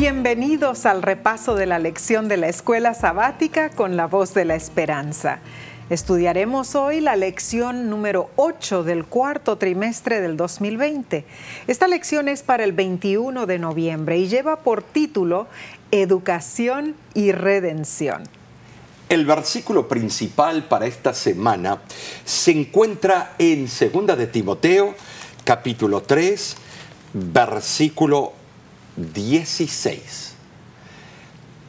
Bienvenidos al repaso de la lección de la escuela sabática con la voz de la esperanza. Estudiaremos hoy la lección número 8 del cuarto trimestre del 2020. Esta lección es para el 21 de noviembre y lleva por título Educación y Redención. El versículo principal para esta semana se encuentra en 2 de Timoteo, capítulo 3, versículo 16.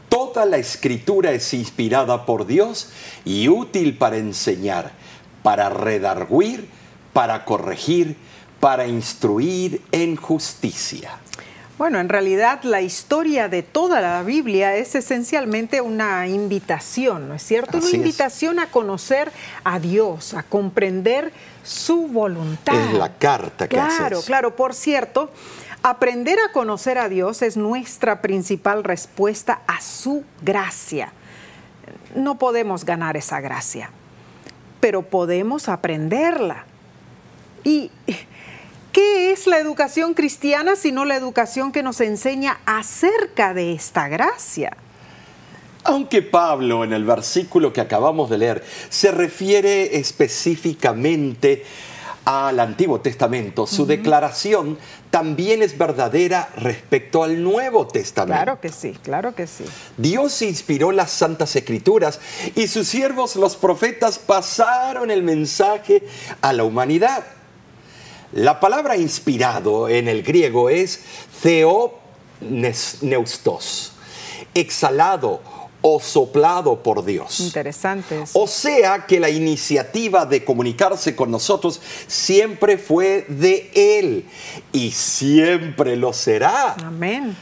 Toda la escritura es inspirada por Dios y útil para enseñar, para redarguir, para corregir, para instruir en justicia. Bueno, en realidad la historia de toda la Biblia es esencialmente una invitación, ¿no es cierto? una invitación a conocer a Dios, a comprender su voluntad. Es la carta que Claro, claro. Por cierto, Aprender a conocer a Dios es nuestra principal respuesta a su gracia. No podemos ganar esa gracia, pero podemos aprenderla. ¿Y qué es la educación cristiana sino la educación que nos enseña acerca de esta gracia? Aunque Pablo en el versículo que acabamos de leer se refiere específicamente al Antiguo Testamento, su declaración también es verdadera respecto al Nuevo Testamento. Claro que sí, claro que sí. Dios inspiró las Santas Escrituras y sus siervos, los profetas, pasaron el mensaje a la humanidad. La palabra inspirado en el griego es theopneustos, exhalado o soplado por Dios. Interesante. O sea que la iniciativa de comunicarse con nosotros siempre fue de Él y siempre lo será. Amén.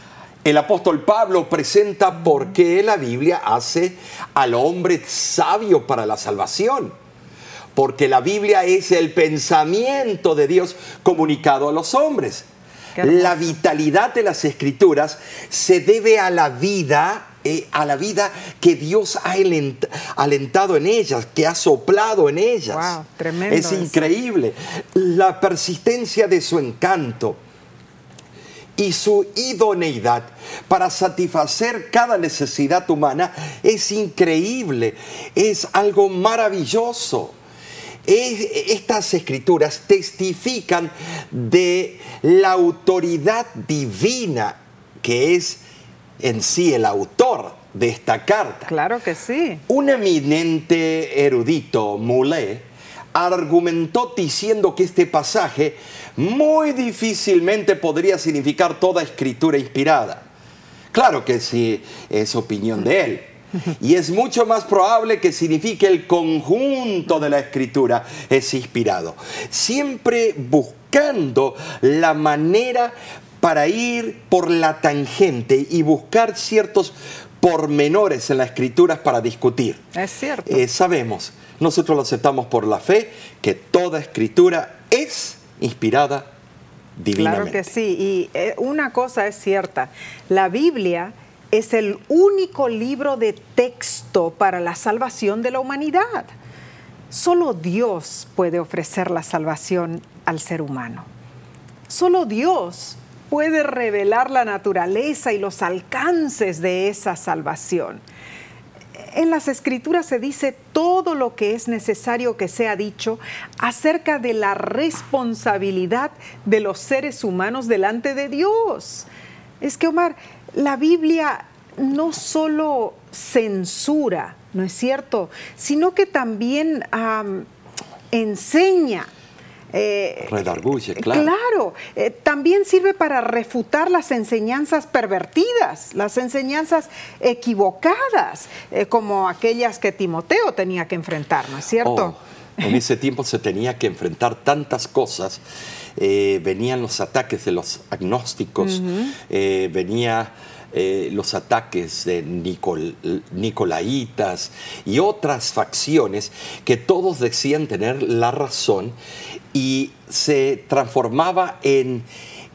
El apóstol Pablo presenta por qué la Biblia hace al hombre sabio para la salvación. Porque la Biblia es el pensamiento de Dios comunicado a los hombres. La vitalidad de las escrituras se debe a la vida eh, a la vida que Dios ha alentado en ellas, que ha soplado en ellas. Wow, tremendo es increíble. La persistencia de su encanto y su idoneidad para satisfacer cada necesidad humana es increíble, es algo maravilloso. estas escrituras testifican de la autoridad divina que es en sí el autor de esta carta. Claro que sí. Un eminente erudito, Moulet, argumentó diciendo que este pasaje muy difícilmente podría significar toda escritura inspirada. Claro que sí, es opinión de él. Y es mucho más probable que signifique el conjunto de la escritura es inspirado. Siempre buscando la manera para ir por la tangente y buscar ciertos pormenores en las escrituras para discutir. Es cierto. Eh, sabemos, nosotros lo aceptamos por la fe, que toda escritura es inspirada divinamente. Claro que sí, y eh, una cosa es cierta, la Biblia es el único libro de texto para la salvación de la humanidad. Solo Dios puede ofrecer la salvación al ser humano. Solo Dios puede revelar la naturaleza y los alcances de esa salvación. En las escrituras se dice todo lo que es necesario que sea dicho acerca de la responsabilidad de los seres humanos delante de Dios. Es que, Omar, la Biblia no solo censura, ¿no es cierto?, sino que también enseña eh, Redarguye, claro. Claro, eh, también sirve para refutar las enseñanzas pervertidas, las enseñanzas equivocadas, eh, como aquellas que Timoteo tenía que enfrentar, ¿no es cierto? Oh, en ese tiempo se tenía que enfrentar tantas cosas. venían los ataques de los agnósticos, venía eh, los ataques de Nicolaitas y otras facciones que todos decían tener la razón y se transformaba en,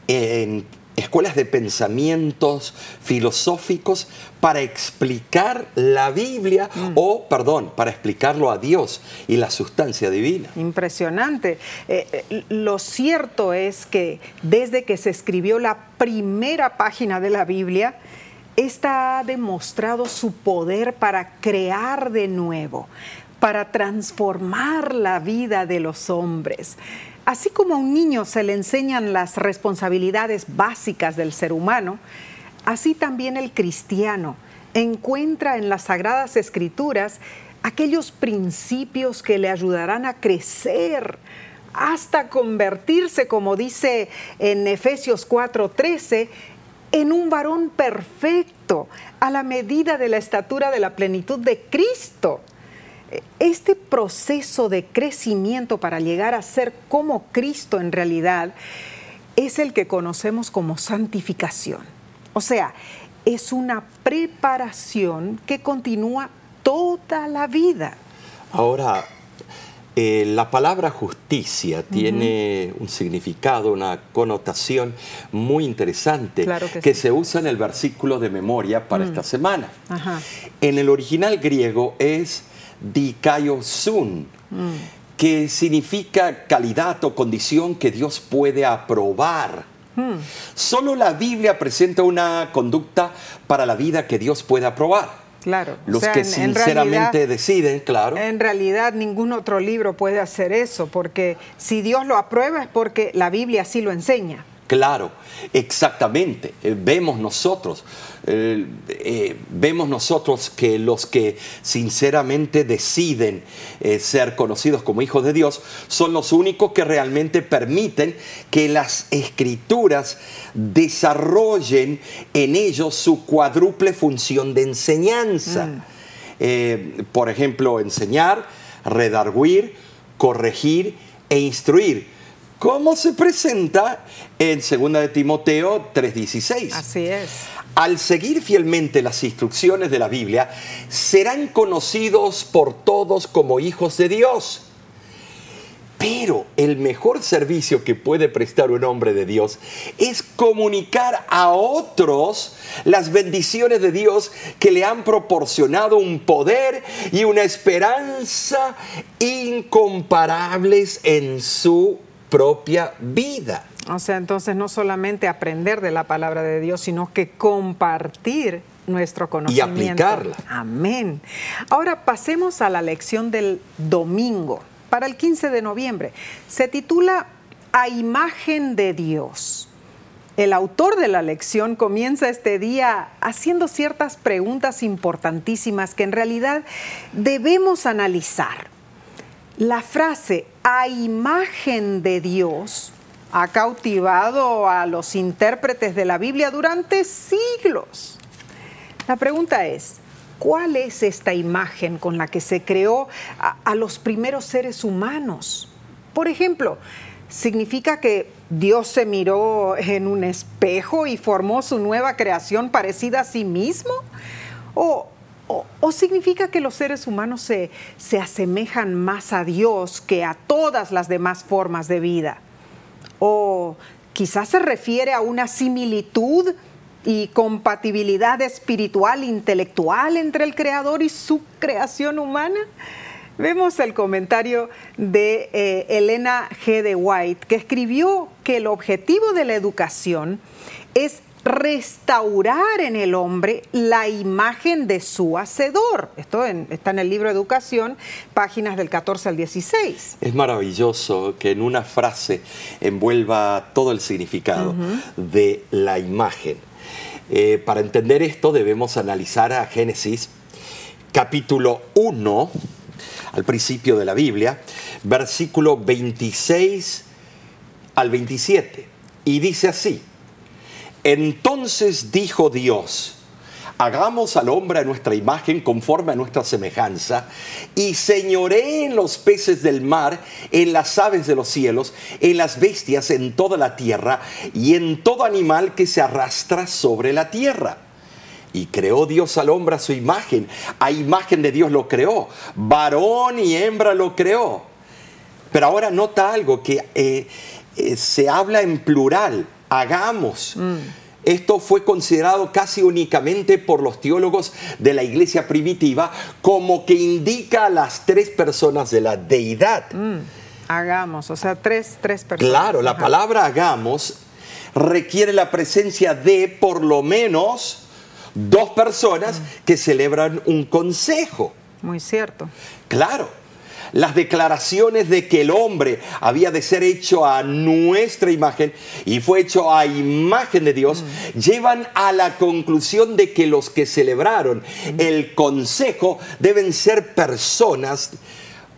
en escuelas de pensamientos filosóficos para explicar la Biblia mm. o, perdón, para explicarlo a Dios y la sustancia divina. Impresionante. Eh, eh, lo cierto es que desde que se escribió la primera página de la Biblia, esta ha demostrado su poder para crear de nuevo, para transformar la vida de los hombres. Así como a un niño se le enseñan las responsabilidades básicas del ser humano, así también el cristiano encuentra en las sagradas escrituras aquellos principios que le ayudarán a crecer hasta convertirse, como dice en Efesios 4:13, en un varón perfecto a la medida de la estatura de la plenitud de Cristo. Este proceso de crecimiento para llegar a ser como Cristo en realidad es el que conocemos como santificación. O sea, es una preparación que continúa toda la vida. Ahora, eh, la palabra justicia tiene un significado, una connotación muy interesante que, se usa en el versículo de memoria para mm. esta semana. En el original griego es dikaiosun, mm. que significa calidad o condición que Dios puede aprobar. Mm. Solo la Biblia presenta una conducta para la vida que Dios puede aprobar. Claro. Los que sinceramente deciden, claro. En realidad ningún otro libro puede hacer eso, porque si Dios lo aprueba es porque la Biblia así lo enseña. Claro, exactamente. Eh, vemos nosotros, eh, eh, vemos nosotros que los que sinceramente deciden ser conocidos como hijos de Dios son los únicos que realmente permiten que las escrituras desarrollen en ellos su cuádruple función de enseñanza. Mm. por ejemplo, enseñar, redarguir, corregir e instruir ¿Cómo se presenta en 2 de Timoteo 3:16. Así es. Al seguir fielmente las instrucciones de la Biblia, serán conocidos por todos como hijos de Dios. Pero el mejor servicio que puede prestar un hombre de Dios es comunicar a otros las bendiciones de Dios que le han proporcionado un poder y una esperanza incomparables en su propia vida. O sea, entonces no solamente aprender de la palabra de Dios, sino que compartir nuestro conocimiento. Y aplicarla. Amén. Ahora pasemos a la lección del domingo, para el 15 de noviembre. Se titula A imagen de Dios. El autor de la lección comienza este día haciendo ciertas preguntas importantísimas que en realidad debemos analizar. La frase a imagen de Dios ha cautivado a los intérpretes de la Biblia durante siglos. La pregunta es, ¿cuál es esta imagen con la que se creó a, los primeros seres humanos? Por ejemplo, ¿significa que Dios se miró en un espejo y formó su nueva creación parecida a sí mismo? ¿O o, significa que los seres humanos se, se asemejan más a Dios que a todas las demás formas de vida? ¿O quizás se refiere a una similitud y compatibilidad espiritual, intelectual entre el Creador y su creación humana? Vemos el comentario de eh, Elena G. de White, que escribió que el objetivo de la educación es restaurar en el hombre la imagen de su hacedor. Esto está en el libro Educación, páginas del 14 al 16. Es maravilloso que en una frase envuelva todo el significado de la imagen. Eh, para entender esto debemos analizar a Génesis capítulo 1, al principio de la Biblia, versículo 26 al 27. Y dice así, entonces dijo Dios, hagamos al hombre a nuestra imagen conforme a nuestra semejanza, y señoré en los peces del mar, en las aves de los cielos, en las bestias, en toda la tierra, y en todo animal que se arrastra sobre la tierra. Y creó Dios al hombre a su imagen, a imagen de Dios lo creó, varón y hembra lo creó. Pero ahora nota algo que eh, eh, se habla en plural, hagamos. Mm. Esto fue considerado casi únicamente por los teólogos de la iglesia primitiva como que indica a las tres personas de la deidad. Mm. Hagamos, o sea, tres, tres personas. Claro, la palabra hagamos requiere la presencia de por lo menos dos personas que celebran un consejo. Muy cierto. Claro, las declaraciones de que el hombre había de ser hecho a nuestra imagen y fue hecho a imagen de Dios, llevan a la conclusión de que los que celebraron el consejo deben ser personas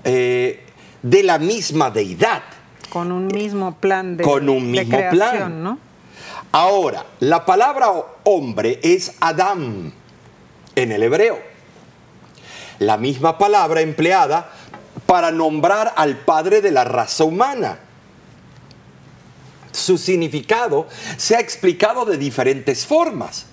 eh, de la misma deidad. Con un mismo plan de, Con un de mismo creación, plan. ¿no? Ahora, la palabra hombre es Adam en el hebreo. La misma palabra empleada para nombrar al padre de la raza humana. Su significado se ha explicado de diferentes formas.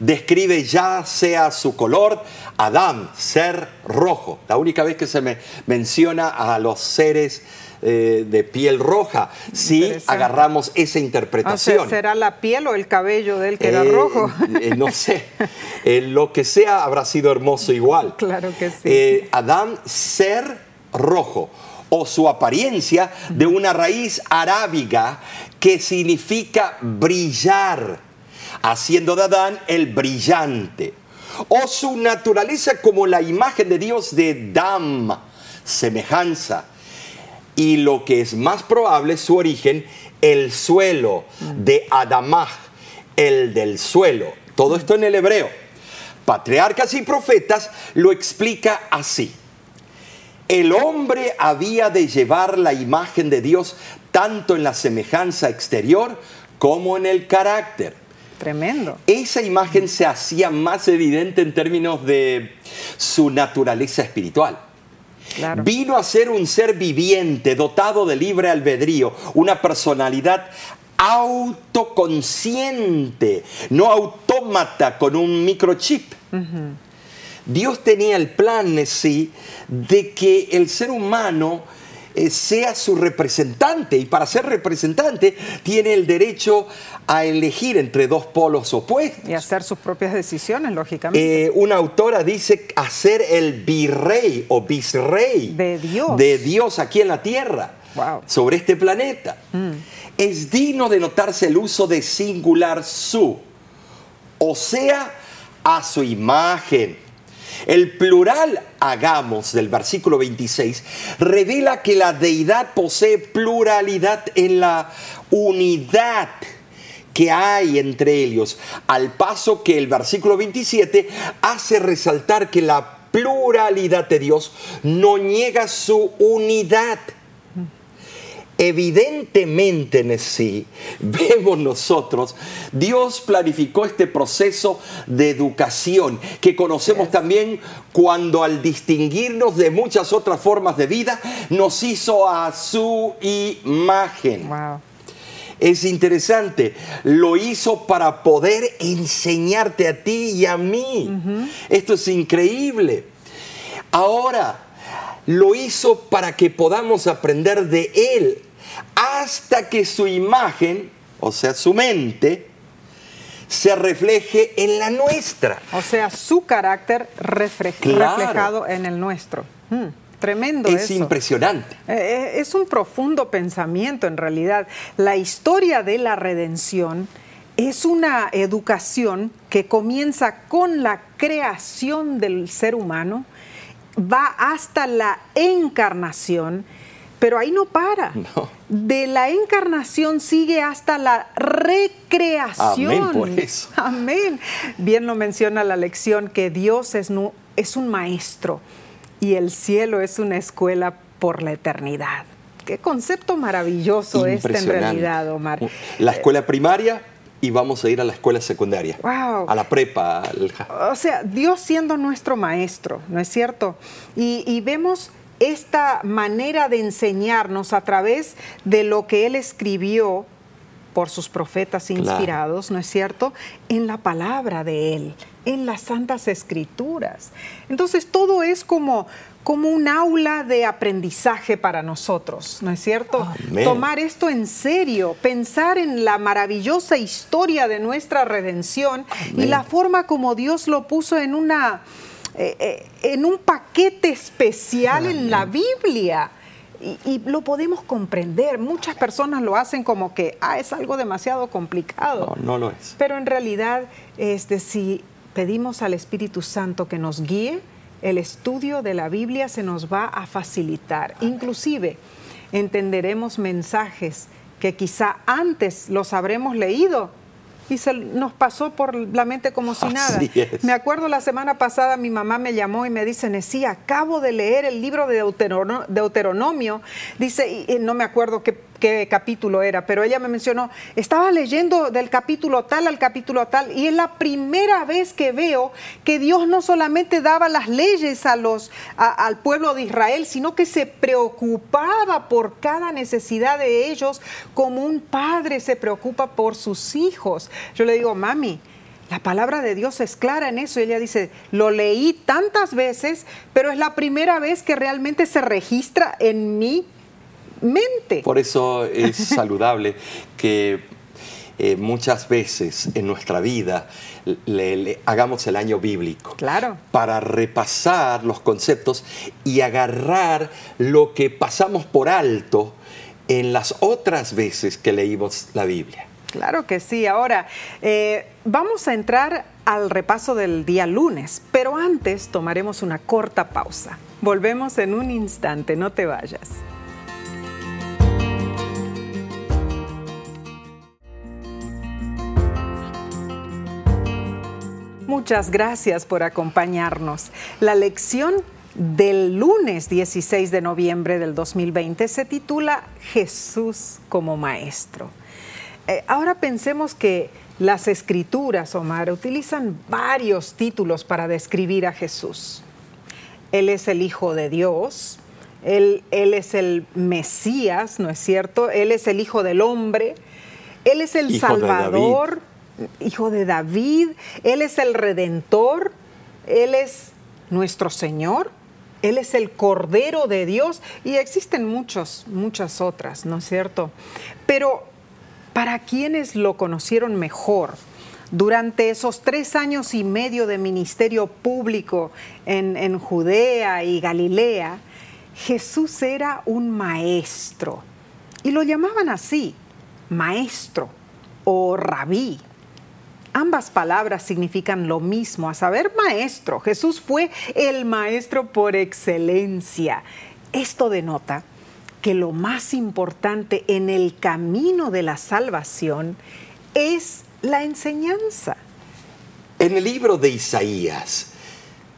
Describe ya sea su color, Adam, ser rojo. La única vez que se me menciona a los seres eh, de piel roja, si agarramos esa O sea, interpretación. ¿será la piel o el cabello de él que era Eh, rojo? eh, no sé. Lo que sea habrá sido hermoso igual. Claro que sí. Adán ser rojo o su apariencia de una raíz arábiga que significa brillar, haciendo de Adán el brillante. O su naturaleza como la imagen de Dios de Dam, semejanza. Y lo que es más probable, su origen, el suelo de Adamaj, el del suelo. Todo esto en el hebreo. Patriarcas y profetas lo explica así. El hombre había de llevar la imagen de Dios tanto en la semejanza exterior como en el carácter. Tremendo. Esa imagen se hacía más evidente en términos de su naturaleza espiritual. Claro. Vino a ser un ser viviente, dotado de libre albedrío, una personalidad autoconsciente, no autómata con un microchip. Dios tenía el plan, sí, de que el ser humano sea su representante y para ser representante tiene el derecho a elegir entre dos polos opuestos. Y hacer sus propias decisiones, lógicamente. Eh, una autora dice hacer el virrey o visrey De Dios. de Dios aquí en la tierra, Wow. sobre este planeta. Es digno de notarse el uso de singular su, o sea, a su imagen. El plural hagamos del versículo 26 revela que la deidad posee pluralidad en la unidad que hay entre ellos, al paso que el versículo 27 hace resaltar que la pluralidad de Dios no niega su unidad. Evidentemente en sí, vemos nosotros, Dios planificó este proceso de educación que conocemos también cuando al distinguirnos de muchas otras formas de vida, nos hizo a su imagen. Wow. Es interesante, lo hizo para poder enseñarte a ti y a mí. Esto es increíble. Ahora, lo hizo para que podamos aprender de Él hasta que su imagen, o sea, su mente, se refleje en la nuestra. O sea, su carácter Claro. reflejado en el nuestro. Mm, tremendo Es eso. impresionante. Eh, eh, Es un profundo pensamiento en realidad. La historia de la redención es una educación que comienza con la creación del ser humano, va hasta la encarnación, pero ahí no para. No. De la encarnación sigue hasta la recreación. Amén por eso. Amén. Bien lo menciona la lección que Dios es, es un maestro y el cielo es una escuela por la eternidad. Qué concepto maravilloso este en realidad, Omar. La escuela primaria y vamos a ir a la escuela secundaria. Wow. A la prepa. al O sea, Dios siendo nuestro maestro, ¿no es cierto? Y, y vemos esta manera de enseñarnos a través de lo que Él escribió por sus profetas Claro. inspirados, ¿no es cierto? En la palabra de Él, en las santas escrituras. Entonces todo es como, como un aula de aprendizaje para nosotros, ¿no es cierto? Amén. Tomar esto en serio, pensar en la maravillosa historia de nuestra redención y la forma como Dios lo puso en una eh, eh, en un paquete especial en la Biblia. Y, y lo podemos comprender. Muchas personas lo hacen como que ah, es algo demasiado complicado. No, no lo es. Pero en realidad, este, si pedimos al Espíritu Santo que nos guíe, el estudio de la Biblia se nos va a facilitar. Inclusive entenderemos mensajes que quizá antes los habremos leído y se nos pasó por la mente como si nada. Me acuerdo la semana pasada mi mamá me llamó y me dice, sí, acabo de leer el libro de Deuteronomio. Dice, y no me acuerdo qué qué capítulo era, pero ella me mencionó, estaba leyendo del capítulo tal al capítulo tal, y es la primera vez que veo que Dios no solamente daba las leyes a los, al pueblo de Israel, sino que se preocupaba por cada necesidad de ellos como un padre se preocupa por sus hijos. Yo le digo, mami, la palabra de Dios es clara en eso. Ella dice, lo leí tantas veces, pero es la primera vez que realmente se registra en mí mente. Por eso es saludable que eh, muchas veces en nuestra vida le, hagamos el año bíblico. Claro. Para repasar los conceptos y agarrar lo que pasamos por alto en las otras veces que leímos la Biblia. Claro que sí. Ahora, eh, vamos a entrar al repaso del día lunes, pero antes tomaremos una corta pausa. Volvemos en un instante, no te vayas. Muchas gracias por acompañarnos. La lección del lunes 16 de noviembre del 2020 se titula Jesús como Maestro. Eh, ahora pensemos que las escrituras, Omar, utilizan varios títulos para describir a Jesús. Él es el Hijo de Dios, él, él, es el Mesías, ¿no es cierto? Él es el Hijo del Hombre, Él es el Salvador hijo de David, Él es el redentor, Él es nuestro Señor, Él es el Cordero de Dios y existen muchos, muchas otras, ¿no es cierto? Pero para quienes lo conocieron mejor, durante esos tres años y medio de ministerio público en, en Judea y Galilea, Jesús era un maestro y lo llamaban así, maestro o rabí. Ambas palabras significan lo mismo, a saber, maestro. Jesús fue el maestro por excelencia. Esto denota que lo más importante en el camino de la salvación es la enseñanza. En el libro de Isaías,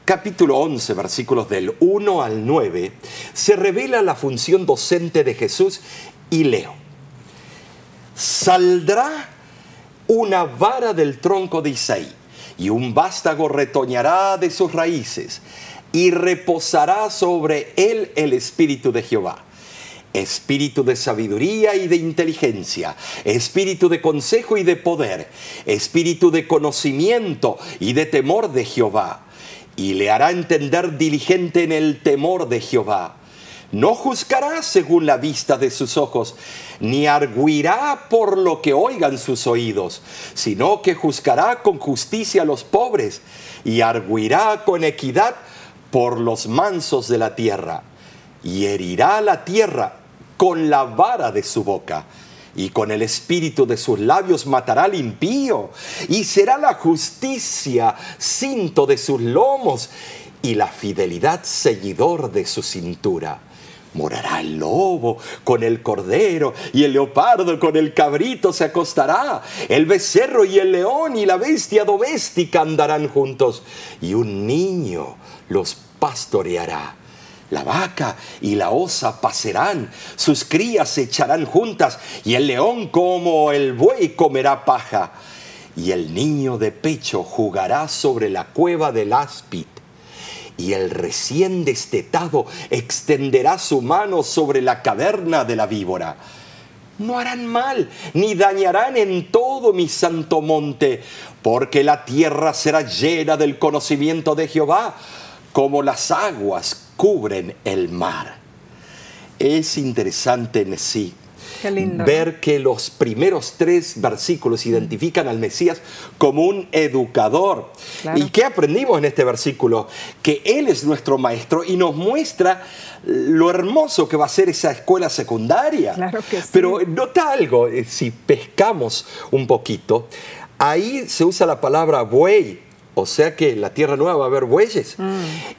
capítulo 11, versículos del 1 al 9, se revela la función docente de Jesús y leo. Saldrá una vara del tronco de Isaí, y un vástago retoñará de sus raíces, y reposará sobre él el espíritu de Jehová. Espíritu de sabiduría y de inteligencia, espíritu de consejo y de poder, espíritu de conocimiento y de temor de Jehová. Y le hará entender diligente en el temor de Jehová no juzgará según la vista de sus ojos, ni arguirá por lo que oigan sus oídos, sino que juzgará con justicia a los pobres y arguirá con equidad por los mansos de la tierra. Y herirá la tierra con la vara de su boca y con el espíritu de sus labios matará al impío, y será la justicia cinto de sus lomos, y la fidelidad seguidor de su cintura. Morará el lobo con el cordero y el leopardo con el cabrito se acostará. El becerro y el león y la bestia doméstica andarán juntos y un niño los pastoreará. La vaca y la osa pasarán, sus crías se echarán juntas y el león como el buey comerá paja. Y el niño de pecho jugará sobre la cueva del áspid y el recién destetado extenderá su mano sobre la caverna de la víbora. No harán mal, ni dañarán en todo mi santo monte, porque la tierra será llena del conocimiento de Jehová, como las aguas cubren el mar. Es interesante en sí ver que los primeros tres versículos identifican al Mesías como un educador. ¿Y qué aprendimos en este versículo? Que Él es nuestro maestro y nos muestra lo hermoso que va a ser esa escuela secundaria. Claro que Pero nota algo, eh, si pescamos un poquito, ahí se usa la palabra buey O sea que en la tierra nueva va a haber bueyes.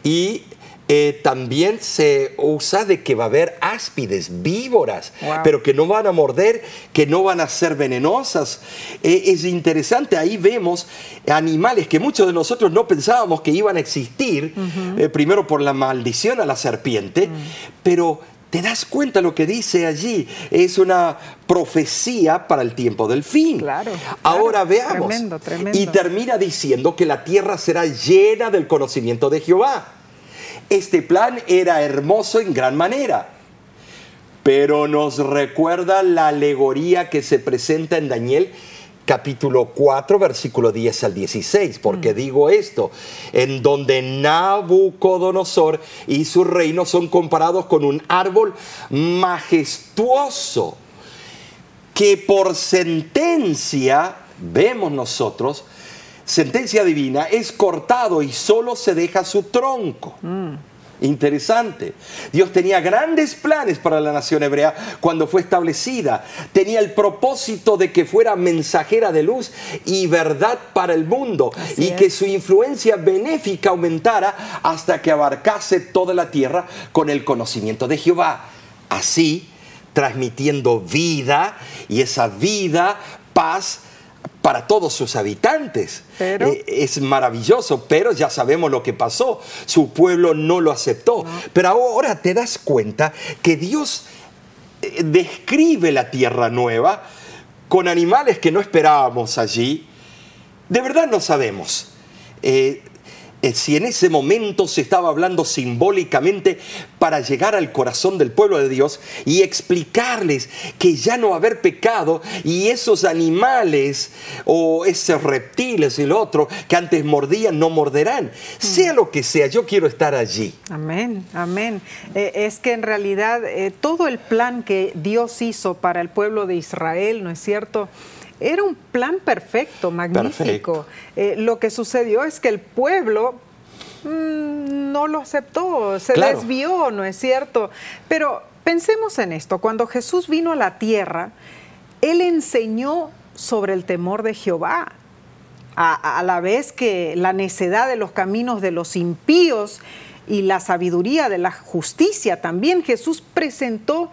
Y eh, también se usa de que va a haber áspides, víboras, Wow. pero que no van a morder, que no van a ser venenosas. Eh, es interesante, ahí vemos animales que muchos de nosotros no pensábamos que iban a existir, eh, primero por la maldición a la serpiente, pero te das cuenta lo que dice allí, es una profecía para el tiempo del fin. Claro, Ahora veamos. Tremendo, tremendo. Y termina diciendo que la tierra será llena del conocimiento de Jehová. Este plan era hermoso en gran manera, pero nos recuerda la alegoría que se presenta en Daniel capítulo 4, versículo 10 al 16. porque digo esto? En donde Nabucodonosor y su reino son comparados con un árbol majestuoso que por sentencia, vemos nosotros, sentencia divina, es cortado y solo se deja su tronco. Interesante. Dios tenía grandes planes para la nación hebrea cuando fue establecida. Tenía el propósito de que fuera mensajera de luz y verdad para el mundo Así y es. que su influencia benéfica aumentara hasta que abarcase toda la tierra con el conocimiento de Jehová. Así, transmitiendo vida y esa vida, paz para todos sus habitantes. Pero- Eh, es maravilloso, pero ya sabemos lo que pasó. Su pueblo no lo aceptó. Pero ahora te das cuenta que Dios eh, describe la tierra nueva con animales que no esperábamos allí. De verdad no sabemos. Eh, si en ese momento se estaba hablando simbólicamente para llegar al corazón del pueblo de Dios y explicarles que ya no va a haber pecado y esos animales o esos reptiles y el otro que antes mordían no morderán. Sea lo que sea, yo quiero estar allí. Amén, amén. Eh, es que en realidad eh, todo el plan que Dios hizo para el pueblo de Israel, ¿no es cierto? Era un plan perfecto, magnífico. Eh, lo que sucedió es que el pueblo mm, no lo aceptó, se Claro. desvió, ¿no es cierto? Pero pensemos en esto, cuando Jesús vino a la tierra, Él enseñó sobre el temor de Jehová a, a la vez que la necedad de los caminos de los impíos y la sabiduría de la justicia, también Jesús presentó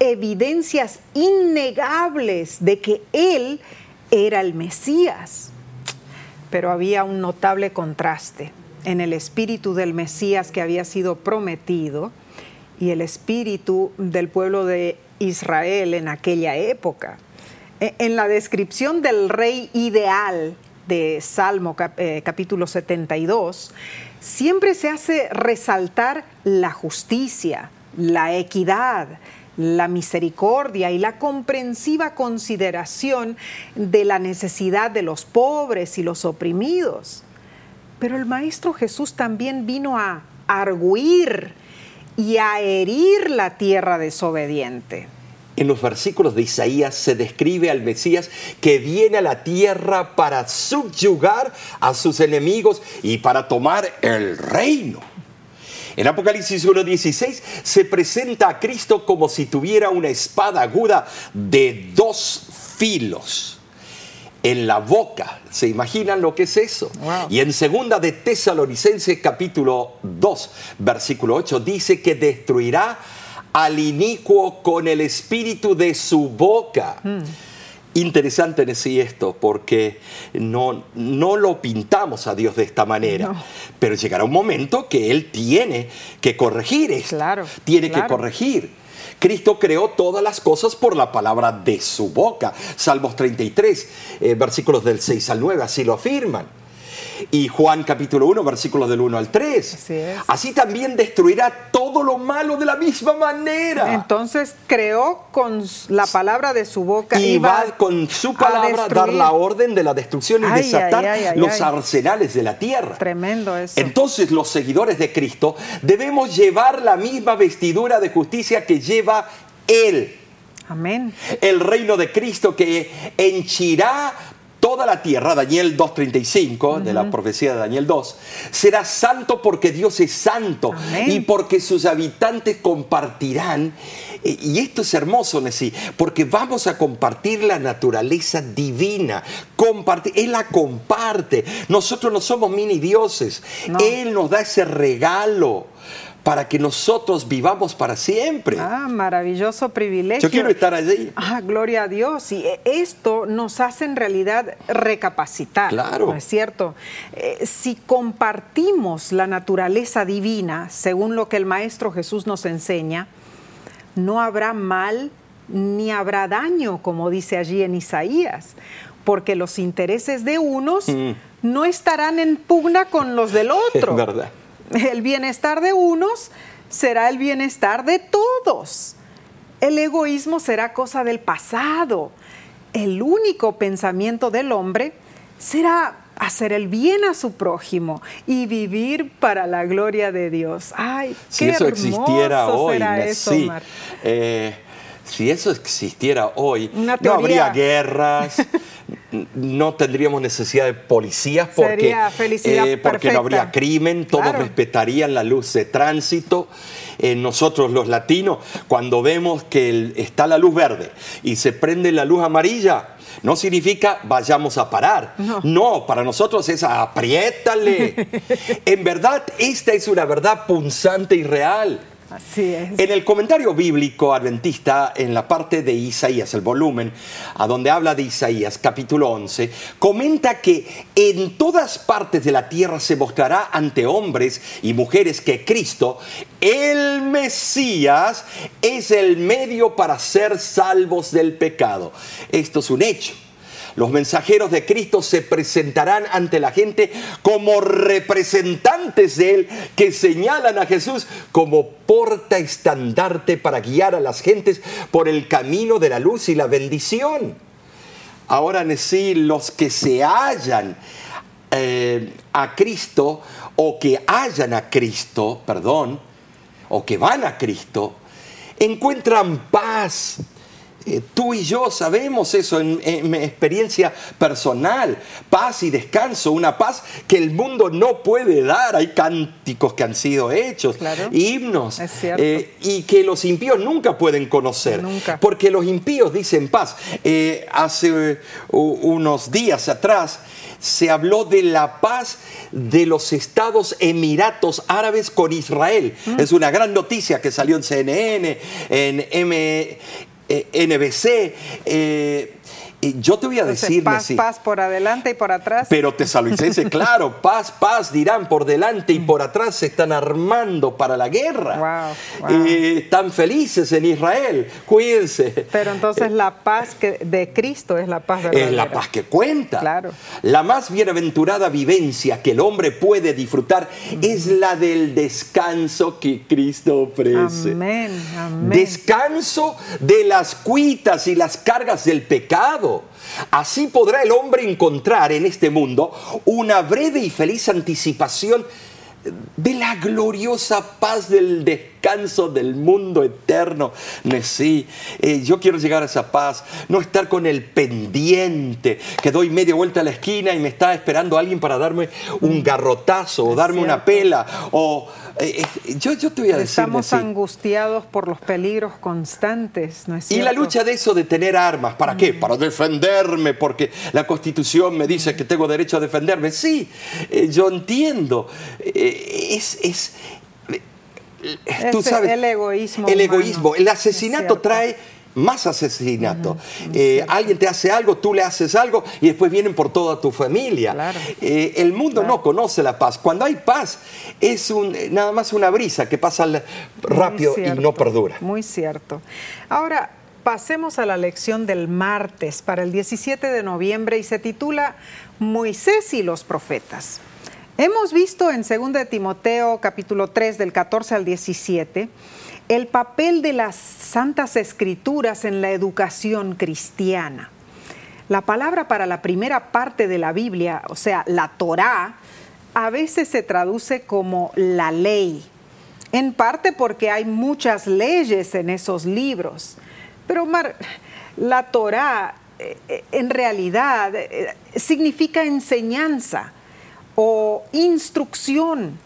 evidencias innegables de que Él era el Mesías. Pero había un notable contraste en el espíritu del Mesías que había sido prometido y el espíritu del pueblo de Israel en aquella época. E- En la descripción del rey ideal de Salmo eh, capítulo 72, siempre se hace resaltar la justicia, la equidad, la misericordia y la comprensiva consideración de la necesidad de los pobres y los oprimidos. Pero el Maestro Jesús también vino a arguir y a herir la tierra desobediente. En los versículos de Isaías se describe al Mesías que viene a la tierra para subyugar a sus enemigos y para tomar el reino. En Apocalipsis 1.16 se presenta a Cristo como si tuviera una espada aguda de dos filos en la boca. ¿Se imaginan lo que es eso? Wow. Y en segunda de Tesalonicenses capítulo 2, versículo 8 dice que destruirá al inicuo con el espíritu de su boca. Interesante en sí esto, porque no, no lo pintamos a Dios de esta manera, No. pero llegará un momento que Él tiene que corregir esto, Claro, tiene claro. que corregir. Cristo creó todas las cosas por la palabra de su boca. Salmos 33, eh, versículos del 6 al 9, así lo afirman. Y Juan capítulo 1, versículos del 1 al 3. Así es. Así también destruirá todo lo malo de la misma manera. Entonces creó con la palabra de su boca y va con su palabra a dar la orden de la destrucción y Ay, desatar ay, ay, ay, los arsenales de la tierra. Tremendo eso. Entonces los seguidores de Cristo debemos llevar la misma vestidura de justicia que lleva Él. Amén. El reino de Cristo que henchirá toda la tierra, Daniel 2.35, de la profecía de Daniel 2, será santo porque Dios es santo Amén. y porque sus habitantes compartirán. eh, Y esto es hermoso, Nesí, porque vamos a compartir la naturaleza divina. Compartir, Él la comparte. Nosotros no somos mini dioses. No. Él nos da ese regalo para que nosotros vivamos para siempre. Ah, maravilloso privilegio. Yo quiero estar allí. Ah, gloria a Dios. Y eh, esto nos hace en realidad recapacitar. Claro. ¿No es cierto? Eh, si compartimos la naturaleza divina, según lo que el Maestro Jesús nos enseña, no habrá mal ni habrá daño, como dice allí en Isaías, porque los intereses de unos Mm. no estarán en pugna con los del otro. Es verdad. El bienestar de unos será el bienestar de todos. El egoísmo será cosa del pasado. El único pensamiento del hombre será hacer el bien a su prójimo y vivir para la gloria de Dios. Ay, Si qué eso hermoso existiera hoy, será eso, sí, eh, si eso existiera hoy, no habría guerras, no tendríamos necesidad de policías porque, eh, porque no habría crimen, todos Claro. respetarían la luz de tránsito. Eh, nosotros los latinos, cuando vemos que el- está la luz verde y se prende la luz amarilla, no significa vayamos a parar. No. para nosotros es apriétale. en verdad, esta es una verdad punzante y real. Así es. En el comentario bíblico adventista, en la parte de Isaías, el volumen, a donde habla de Isaías, capítulo 11, comenta que en todas partes de la tierra se mostrará ante hombres y mujeres que Cristo, el Mesías, es el medio para ser salvos del pecado. Esto es un hecho. Los mensajeros de Cristo se presentarán ante la gente como representantes de Él que señalan a Jesús como porta estandarte para guiar a las gentes por el camino de la luz y la bendición. Ahora, sí, los que se hallan eh, a Cristo o que hallan a Cristo, perdón, o que van a Cristo, encuentran paz. Eh, Tú y yo sabemos eso en, en mi experiencia personal, paz y descanso, una paz que el mundo no puede dar. Hay cánticos que han sido hechos, Claro. himnos, eh, y que los impíos nunca pueden conocer. Nunca. Porque los impíos dicen paz. Eh, hace unos días atrás se habló de la paz de los Estados Emiratos Árabes con Israel. Mm. Es una gran noticia que salió en CNN, en M- eh, NBC. Eh, y yo te voy a Entonces, decir, paz, Messi, paz por adelante y por atrás. pero tesalonicenses, claro, paz, paz dirán por delante y por atrás se están armando para la guerra. Wow, wow. Eh, están felices en Israel, cuídense. Pero entonces la paz que de Cristo es la paz verdadera. Es la paz que cuenta. Claro. La más bienaventurada vivencia que el hombre puede disfrutar es la del descanso que Cristo ofrece. Amén, amén. Descanso de las cuitas y las cargas del pecado. Así podrá el hombre encontrar en este mundo una breve y feliz anticipación de la gloriosa paz del descanso del mundo eterno. Sí, yo quiero llegar a esa paz, no estar con el pendiente, que doy media vuelta a la esquina y me está esperando alguien para darme un garrotazo o darme una pela. O, eh, eh, yo, yo te voy a decir, Estamos angustiados por los peligros constantes, ¿no es y la lucha de eso de tener armas, ¿para qué? Mm. Para defenderme, porque la constitución me dice que tengo derecho a defenderme. Sí, eh, yo entiendo. Es, es, tú Es sabes, el egoísmo El humano. egoísmo. El Es asesinato trae más asesinato. es Eh, alguien te hace algo, tú le haces algo y después vienen por toda tu familia. Claro. Eh, el mundo Claro. no conoce la paz. Cuando hay paz es un, nada más una brisa que pasa rápido y no perdura. Muy cierto. Ahora, pasemos a la lección del martes para el 17 de noviembre y se titula Moisés y los profetas. Hemos visto en 2 de Timoteo capítulo 3 del 14 al 17 el papel de las santas escrituras en la educación cristiana. La palabra para la primera parte de la Biblia, o sea, la Torá, a veces se traduce como la ley, en parte porque hay muchas leyes en esos libros. Pero Omar, la Torá eh, en realidad eh, significa enseñanza o instrucción.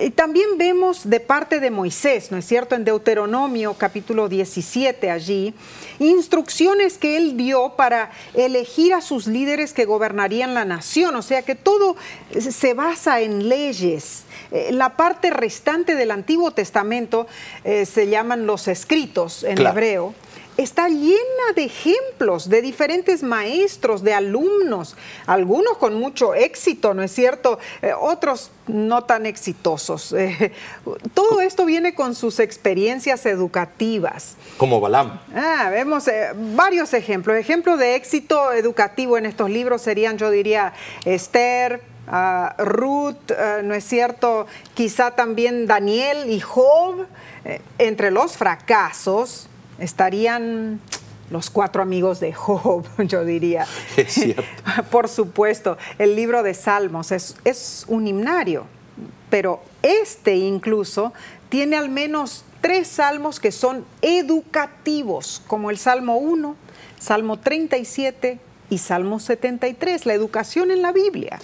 Y también vemos de parte de Moisés, ¿no es cierto? En Deuteronomio capítulo 17 allí, instrucciones que él dio para elegir a sus líderes que gobernarían la nación. O sea que todo se basa en leyes. Eh, la parte restante del Antiguo Testamento se llaman los escritos en hebreo está llena de ejemplos de diferentes maestros, de alumnos, algunos con mucho éxito, ¿no es cierto? Eh, otros no tan exitosos. Eh, todo esto viene con sus experiencias educativas. Como Balam. Ah, vemos eh, varios ejemplos. Ejemplos de éxito educativo en estos libros serían, yo diría, Esther, ah, Ruth, ¿no es cierto? Quizá también Daniel y Job. entre los fracasos, estarían los cuatro amigos de Job, yo diría. Es cierto. Por supuesto, el libro de Salmos es, es, un himnario, pero este incluso tiene al menos tres salmos que son educativos, como el Salmo 1, Salmo 37 y Salmo 73, la educación en la Biblia.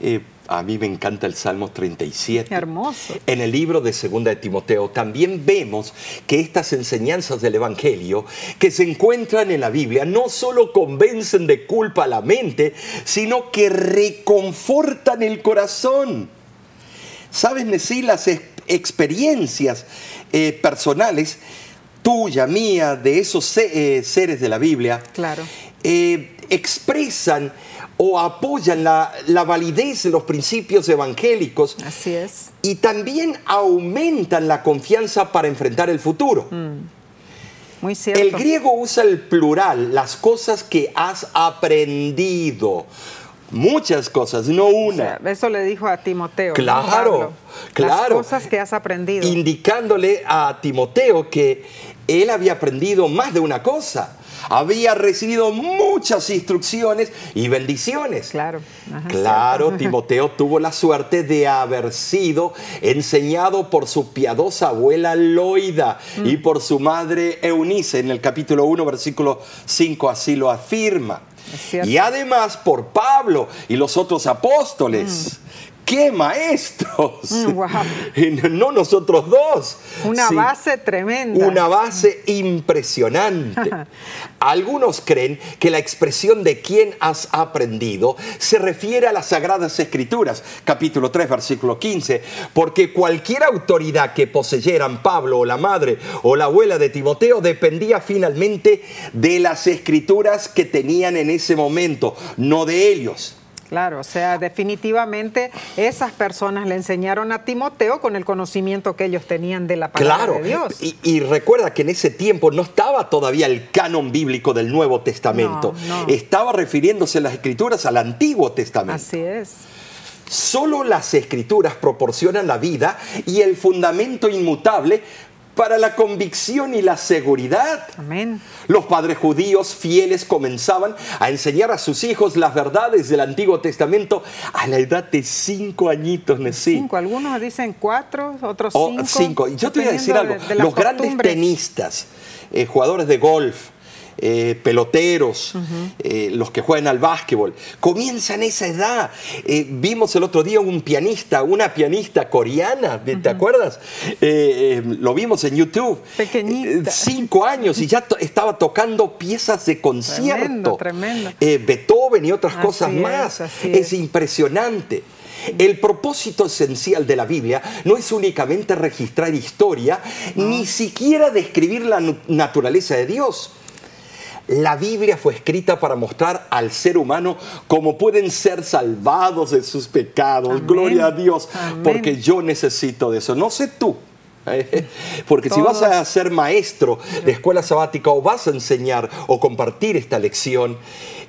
Eh, a mí me encanta el Salmo 37. Hermoso. En el libro de Segunda de Timoteo también vemos que estas enseñanzas del Evangelio que se encuentran en la Biblia no solo convencen de culpa a la mente, sino que reconfortan el corazón. ¿Sabes, Nesí? Las experiencias eh, personales, tuya, mía, de esos eh, seres de la Biblia, claro. expresan o apoyan la, validez de los principios evangélicos. Así es. Y también aumentan la confianza para enfrentar el futuro. Mm. Muy cierto. El griego usa el plural, las cosas que has aprendido. Muchas cosas, no una. eso le dijo a Timoteo. Claro, claro. Las cosas que has aprendido. Indicándole a Timoteo que él había aprendido más de una cosa había recibido muchas instrucciones y bendiciones. Claro. claro, Timoteo tuvo la suerte de haber sido enseñado por su piadosa abuela Loida mm. y por su madre Eunice. En el capítulo 1, versículo 5 así lo afirma. Y además por Pablo y los otros apóstoles. Mm qué maestros. Mm, no nosotros dos. Una base tremenda. Una base impresionante. Algunos creen que la expresión de quién has aprendido se refiere a las Sagradas Escrituras, capítulo 3, versículo 15, porque cualquier autoridad que poseyeran Pablo o la madre o la abuela de Timoteo dependía finalmente de las escrituras que tenían en ese momento, no de ellos. Claro, o sea, definitivamente esas personas le enseñaron a Timoteo con el conocimiento que ellos tenían de la palabra de Dios. Y, y recuerda que en ese tiempo no estaba todavía el canon bíblico del Nuevo Testamento. Estaba refiriéndose las escrituras al Antiguo Testamento. Así es. Solo las escrituras proporcionan la vida y el fundamento inmutable para la convicción y la seguridad. Amén. Los padres judíos fieles comenzaban a enseñar a sus hijos las verdades del Antiguo Testamento a la edad de cinco añitos, Nesí. Cinco, algunos dicen cuatro, otros oh, cinco. cinco. Yo te voy a decir algo, los grandes tenistas, eh, jugadores de golf, eh, peloteros, eh, los que juegan al básquetbol, comienzan esa edad. Eh, vimos el otro día un pianista, una pianista coreana, ¿te acuerdas? lo vimos en YouTube. Pequeñita. cinco años y ya estaba tocando piezas de concierto. Tremendo, Beethoven y otras cosas más. Es, impresionante. El propósito esencial de la Biblia no es únicamente registrar historia, ni siquiera describir la naturaleza de Dios. La Biblia fue escrita para mostrar al ser humano cómo pueden ser salvados de sus pecados. Gloria a Dios, porque yo necesito de eso. No sé tú. Porque si vas a ser maestro de escuela sabática o vas a enseñar o compartir esta lección,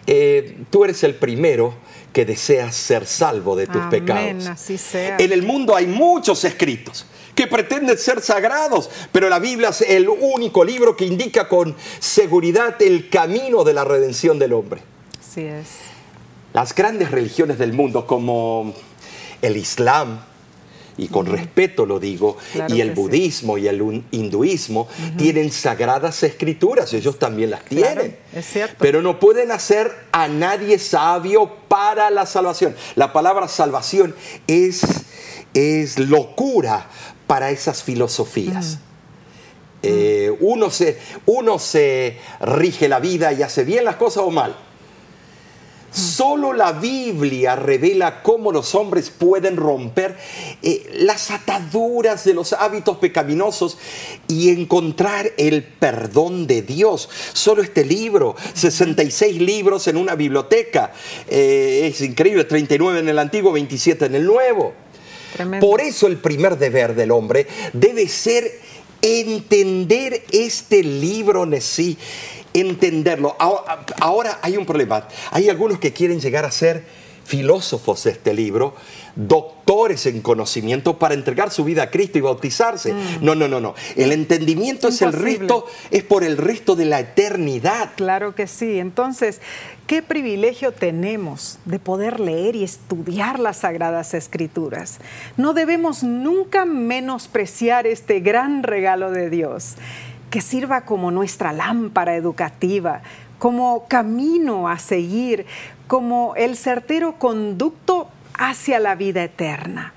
eh, tú eres el primero que deseas ser salvo de tus pecados. En el mundo hay muchos escritos que pretenden ser sagrados, pero la Biblia es el único libro que indica con seguridad el camino de la redención del hombre. Así es. Las grandes religiones del mundo como el Islam, y con respeto lo digo, Claro y el sí. budismo y el hinduismo tienen sagradas escrituras, ellos también las Claro, tienen. es cierto. Pero no pueden hacer a nadie sabio para la salvación. La palabra salvación es, es locura para esas filosofías. Eh, uno, se, uno se rige la vida y hace bien las cosas o mal. Solo la Biblia revela cómo los hombres pueden romper eh, las ataduras de los hábitos pecaminosos y encontrar el perdón de Dios. Solo este libro, 66 libros en una biblioteca, eh, es increíble, 39 en el Antiguo, 27 en el Nuevo. Tremendo. Por eso el primer deber del hombre debe ser entender este libro en sí, entenderlo. Ahora, ahora hay un problema. Hay algunos que quieren llegar a ser filósofos de este libro, doctores en conocimiento para entregar su vida a Cristo y bautizarse. No, no, no, no. El entendimiento es el Mm. Resto, es por el resto de la eternidad. Claro que sí. Entonces, qué privilegio tenemos de poder leer y estudiar las Sagradas Escrituras. No debemos nunca menospreciar este gran regalo de Dios, que sirva como nuestra lámpara educativa, como camino a seguir, como el certero conducto hacia la vida eterna.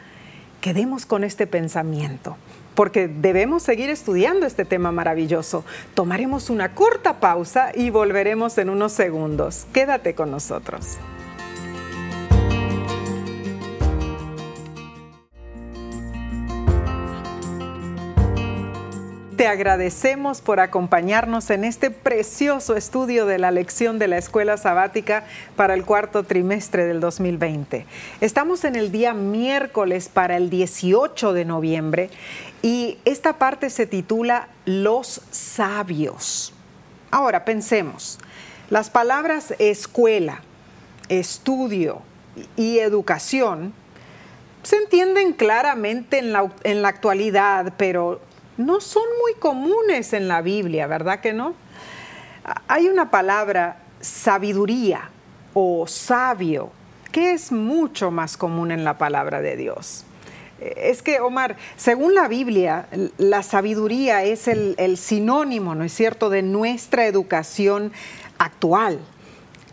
Quedemos con este pensamiento, porque debemos seguir estudiando este tema maravilloso. Tomaremos una corta pausa y volveremos en unos segundos. Quédate con nosotros. Te agradecemos por acompañarnos en este precioso estudio de la lección de la escuela sabática para el cuarto trimestre del 2020. Estamos en el día miércoles para el 18 de noviembre y esta parte se titula Los sabios. Ahora pensemos, las palabras escuela, estudio y educación se entienden claramente en la, en la actualidad, pero no son muy comunes en la Biblia, ¿verdad que no? Hay una palabra sabiduría o sabio que es mucho más común en la palabra de Dios. Es que, Omar, según la Biblia, la sabiduría es el, el sinónimo, ¿no es cierto?, de nuestra educación actual.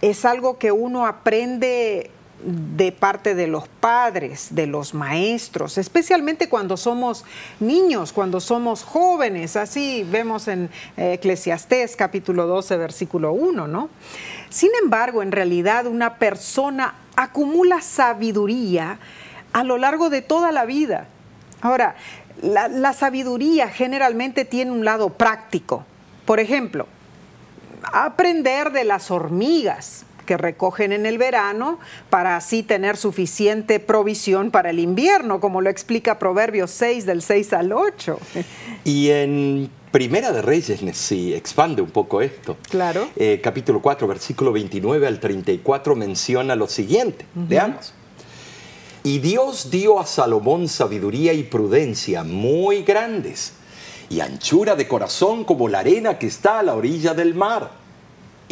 Es algo que uno aprende de parte de los padres, de los maestros, especialmente cuando somos niños, cuando somos jóvenes. Así vemos en eh, Eclesiastés capítulo 12, versículo 1, ¿no? Sin embargo, en realidad una persona acumula sabiduría a lo largo de toda la vida. Ahora, la, la sabiduría generalmente tiene un lado práctico. Por ejemplo, aprender de las hormigas que recogen en el verano para así tener suficiente provisión para el invierno, como lo explica Proverbios 6 del 6 al 8. Y en Primera de Reyes sí expande un poco esto. Claro. Eh, capítulo 4, versículo 29 al 34 menciona lo siguiente. Veamos. Y Dios dio a Salomón sabiduría y prudencia muy grandes, y anchura de corazón como la arena que está a la orilla del mar.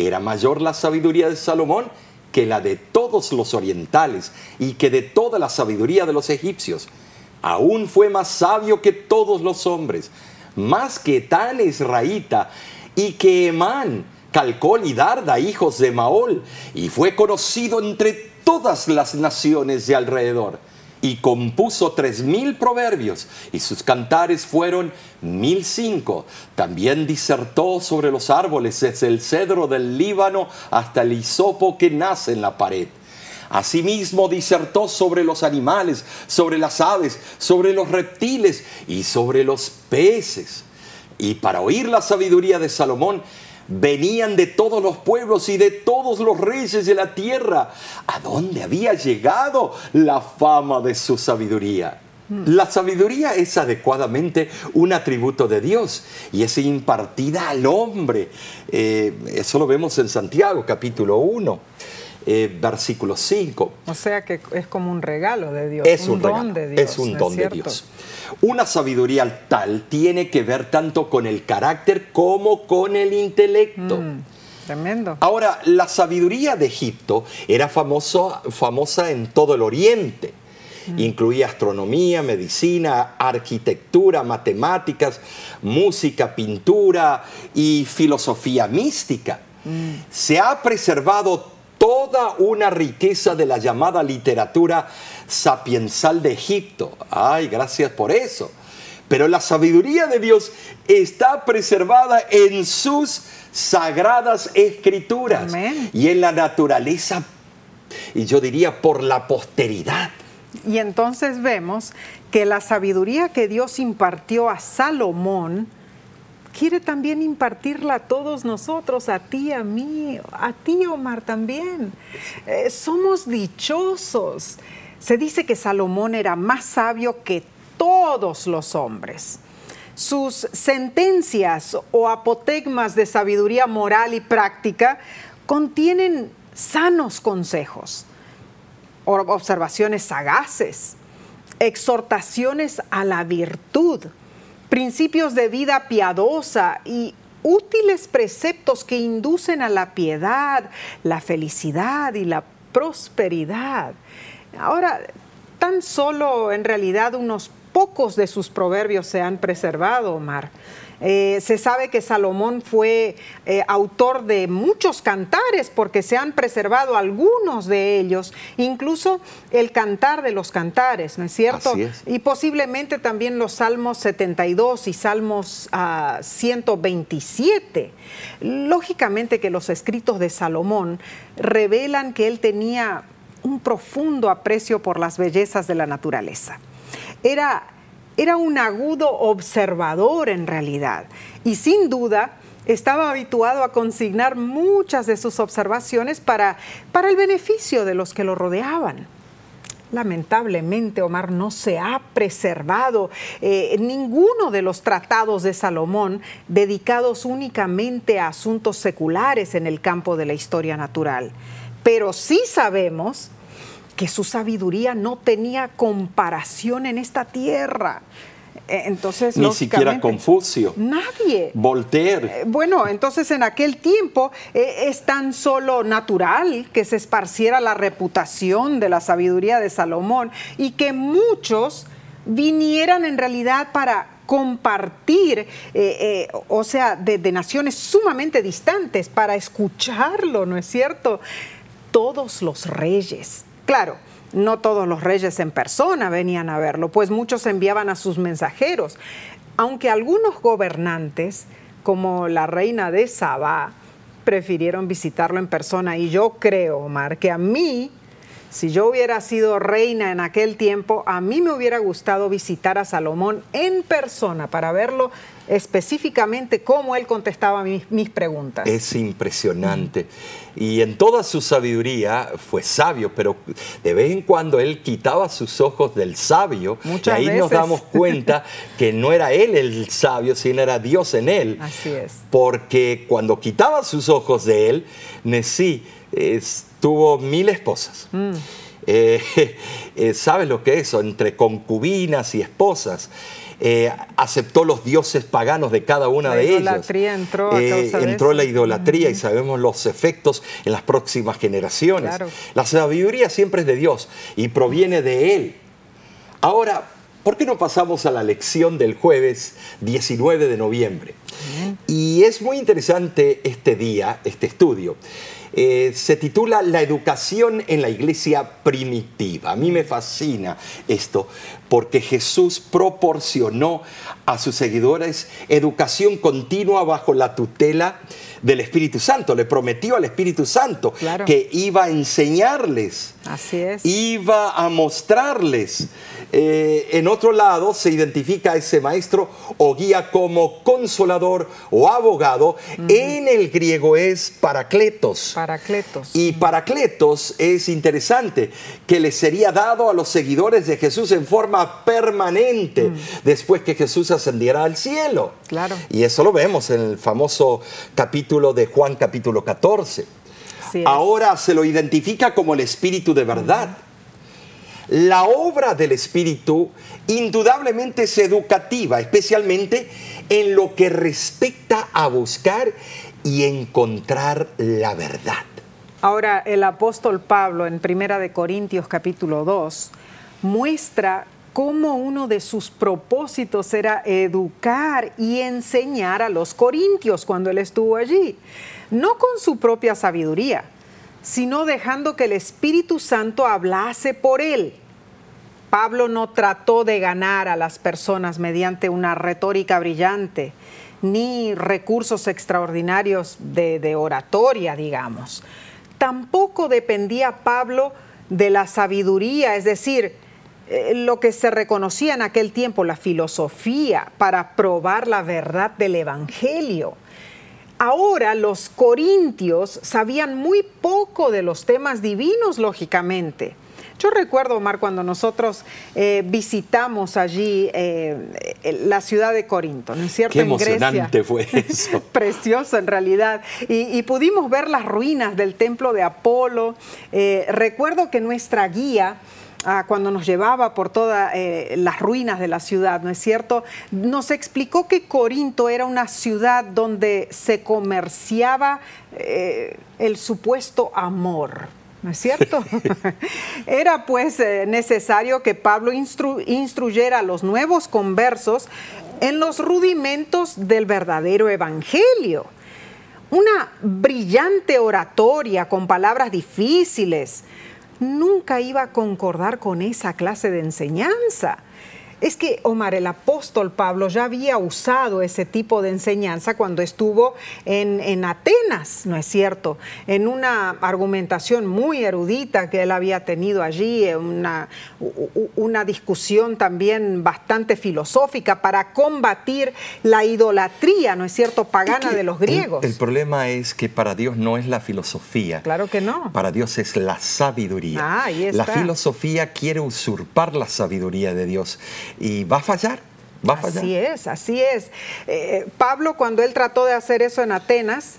Era mayor la sabiduría de Salomón que la de todos los orientales y que de toda la sabiduría de los egipcios. Aún fue más sabio que todos los hombres, más que Tan Israelita y que Emán, Calcol y Darda, hijos de Maol, y fue conocido entre todas las naciones de alrededor. Y compuso tres mil proverbios, y sus cantares fueron mil cinco. También disertó sobre los árboles, desde el cedro del Líbano hasta el hisopo que nace en la pared. Asimismo disertó sobre los animales, sobre las aves, sobre los reptiles y sobre los peces. Y para oír la sabiduría de Salomón, venían de todos los pueblos y de todos los reyes de la tierra, a donde había llegado la fama de su sabiduría. La sabiduría es adecuadamente un atributo de Dios y es impartida al hombre. Eh, eso lo vemos en Santiago capítulo 1, eh, versículo 5. O sea que es como un regalo de Dios, Es un, un don regalo, de Dios. Es un ¿no don de? Dios. Una sabiduría tal tiene que ver tanto con el carácter como con el intelecto. Mm, tremendo. Ahora, la sabiduría de Egipto era famoso, famosa en todo el oriente. Incluía astronomía, medicina, arquitectura, matemáticas, música, pintura y filosofía mística. Se ha preservado toda una riqueza de la llamada literatura sapiensal de Egipto. Ay, gracias por eso. Pero la sabiduría de Dios está preservada en sus sagradas escrituras y en la naturaleza, y yo diría por la posteridad. Y entonces vemos que la sabiduría que Dios impartió a Salomón, quiere también impartirla a todos nosotros, a ti, a mí, a ti, Omar, también. Eh, somos dichosos. Se dice que Salomón era más sabio que todos los hombres. Sus sentencias o apotegmas de sabiduría moral y práctica contienen sanos consejos, observaciones sagaces, exhortaciones a la virtud, principios de vida piadosa y útiles preceptos que inducen a la piedad, la felicidad y la prosperidad. Ahora, tan solo en realidad unos pocos de sus proverbios se han preservado, Omar. Eh, se sabe que Salomón fue eh, autor de muchos cantares porque se han preservado algunos de ellos, incluso el cantar de los cantares, ¿no es cierto? Y posiblemente también los Salmos 72 y Salmos 127. Ah, Lógicamente que los escritos de Salomón revelan que él tenía un profundo aprecio por las bellezas de la naturaleza. Era, era un agudo observador en realidad y sin duda estaba habituado a consignar muchas de sus observaciones para, para el beneficio de los que lo rodeaban. Lamentablemente, Omar, no se ha preservado eh, ninguno de los tratados de Salomón dedicados únicamente a asuntos seculares en el campo de la historia natural pero sí sabemos que su sabiduría no tenía comparación en esta tierra. E, entonces, Ni siquiera Confucio. Nadie. Voltaire. Eh, bueno, entonces en aquel tiempo eh, es tan solo natural que se esparciera la reputación de la sabiduría de Salomón y que muchos vinieran en realidad para compartir, eh, o sea, de naciones sumamente distantes, para escucharlo, ¿no es cierto? todos los reyes. Claro, no todos los reyes en persona venían a verlo, pues muchos enviaban a sus mensajeros, aunque algunos gobernantes, como la reina de Sabá, prefirieron visitarlo en persona. Y yo creo, Omar, que a mí, si yo hubiera sido reina en aquel tiempo, a mí me hubiera gustado visitar a Salomón en persona para verlo específicamente cómo él contestaba mis, preguntas. Es impresionante. Y en toda su sabiduría fue sabio, pero de vez en cuando él quitaba sus ojos del sabio. y ahí nos damos cuenta que no era él el sabio, sino era Dios en él. Así es. Porque cuando quitaba sus ojos de él, Nesí tuvo mil esposas. Mm. Eh, eh, ¿Sabes lo que es eso? Entre concubinas y esposas. Eh, aceptó los dioses paganos de cada una de ellas. Entró, a entró la idolatría y sabemos los efectos en las próximas generaciones. La sabiduría siempre es de Dios y proviene de Él. Ahora, ¿por qué no pasamos a la lección del jueves 19 de noviembre? Y es muy interesante este día, este estudio. Eh, se titula La educación en la iglesia primitiva. A mí me fascina esto porque Jesús proporcionó a sus seguidores educación continua bajo la tutela del Espíritu Santo. Le prometió al Espíritu Santo que iba a enseñarles, Así es. iba a mostrarles. Eh, en otro lado se identifica a ese maestro o guía como consolador o abogado. En el griego es paracletos. Paracletos. Y paracletos es interesante que le sería dado a los seguidores de Jesús en forma permanente después que Jesús ascendiera al cielo. Claro. Y eso lo vemos en el famoso capítulo de Juan capítulo 14. Ahora se lo identifica como el Espíritu de verdad. La obra del Espíritu indudablemente es educativa, especialmente en lo que respecta a buscar y encontrar la verdad. Ahora, el apóstol Pablo en Primera de Corintios capítulo 2 muestra cómo uno de sus propósitos era educar y enseñar a los corintios cuando él estuvo allí, no con su propia sabiduría, sino dejando que el Espíritu Santo hablase por él. Pablo no trató de ganar a las personas mediante una retórica brillante, ni recursos extraordinarios de, oratoria, digamos. Tampoco dependía Pablo de la sabiduría, es decir, eh, lo que se reconocía en aquel tiempo, la filosofía, para probar la verdad del Evangelio. Ahora los corintios sabían muy poco de los temas divinos, lógicamente. Yo recuerdo, Omar, cuando nosotros eh, visitamos allí eh, la ciudad de Corinto, ¿no es cierto? Qué emocionante fue eso. Precioso, en realidad. Y, pudimos ver las ruinas del templo de Apolo. Eh, recuerdo que nuestra guía Ah, cuando nos llevaba por todas las ruinas de la ciudad, ¿no es cierto? Nos explicó que Corinto era una ciudad donde se comerciaba el supuesto amor. ¿no es cierto? Era pues eh, necesario que Pablo instruyera a los nuevos conversos en los rudimentos del verdadero evangelio. Una brillante oratoria con palabras difíciles nunca iba a concordar con esa clase de enseñanza. Es que, Omar, el apóstol Pablo ya había usado ese tipo de enseñanza cuando estuvo en, Atenas, ¿no es cierto? En una argumentación muy erudita que él había tenido allí, una, una discusión también bastante filosófica para combatir la idolatría, ¿no es cierto?, pagana de los griegos. El, problema es que para Dios no es la filosofía. Claro que no. Para Dios es la sabiduría. Ah, ahí está. La filosofía quiere usurpar la sabiduría de Dios y va a fallar. Va a fallar. Así es, así es. Eh, Pablo, cuando él trató de hacer eso en Atenas,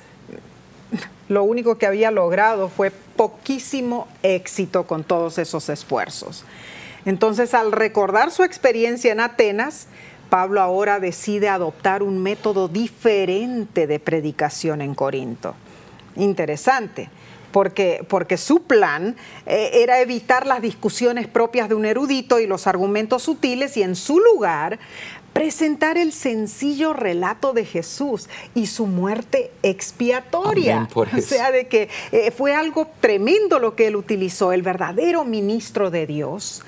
lo único que había logrado fue poquísimo éxito con todos esos esfuerzos. Entonces, al recordar su experiencia en Atenas, Pablo ahora decide adoptar un método diferente de predicación en Corinto. Interesante porque, porque su plan eh, era evitar las discusiones propias de un erudito y los argumentos sutiles y en su lugar presentar el sencillo relato de Jesús y su muerte expiatoria. O sea, de que eh, fue algo tremendo lo que él utilizó. El verdadero ministro de Dios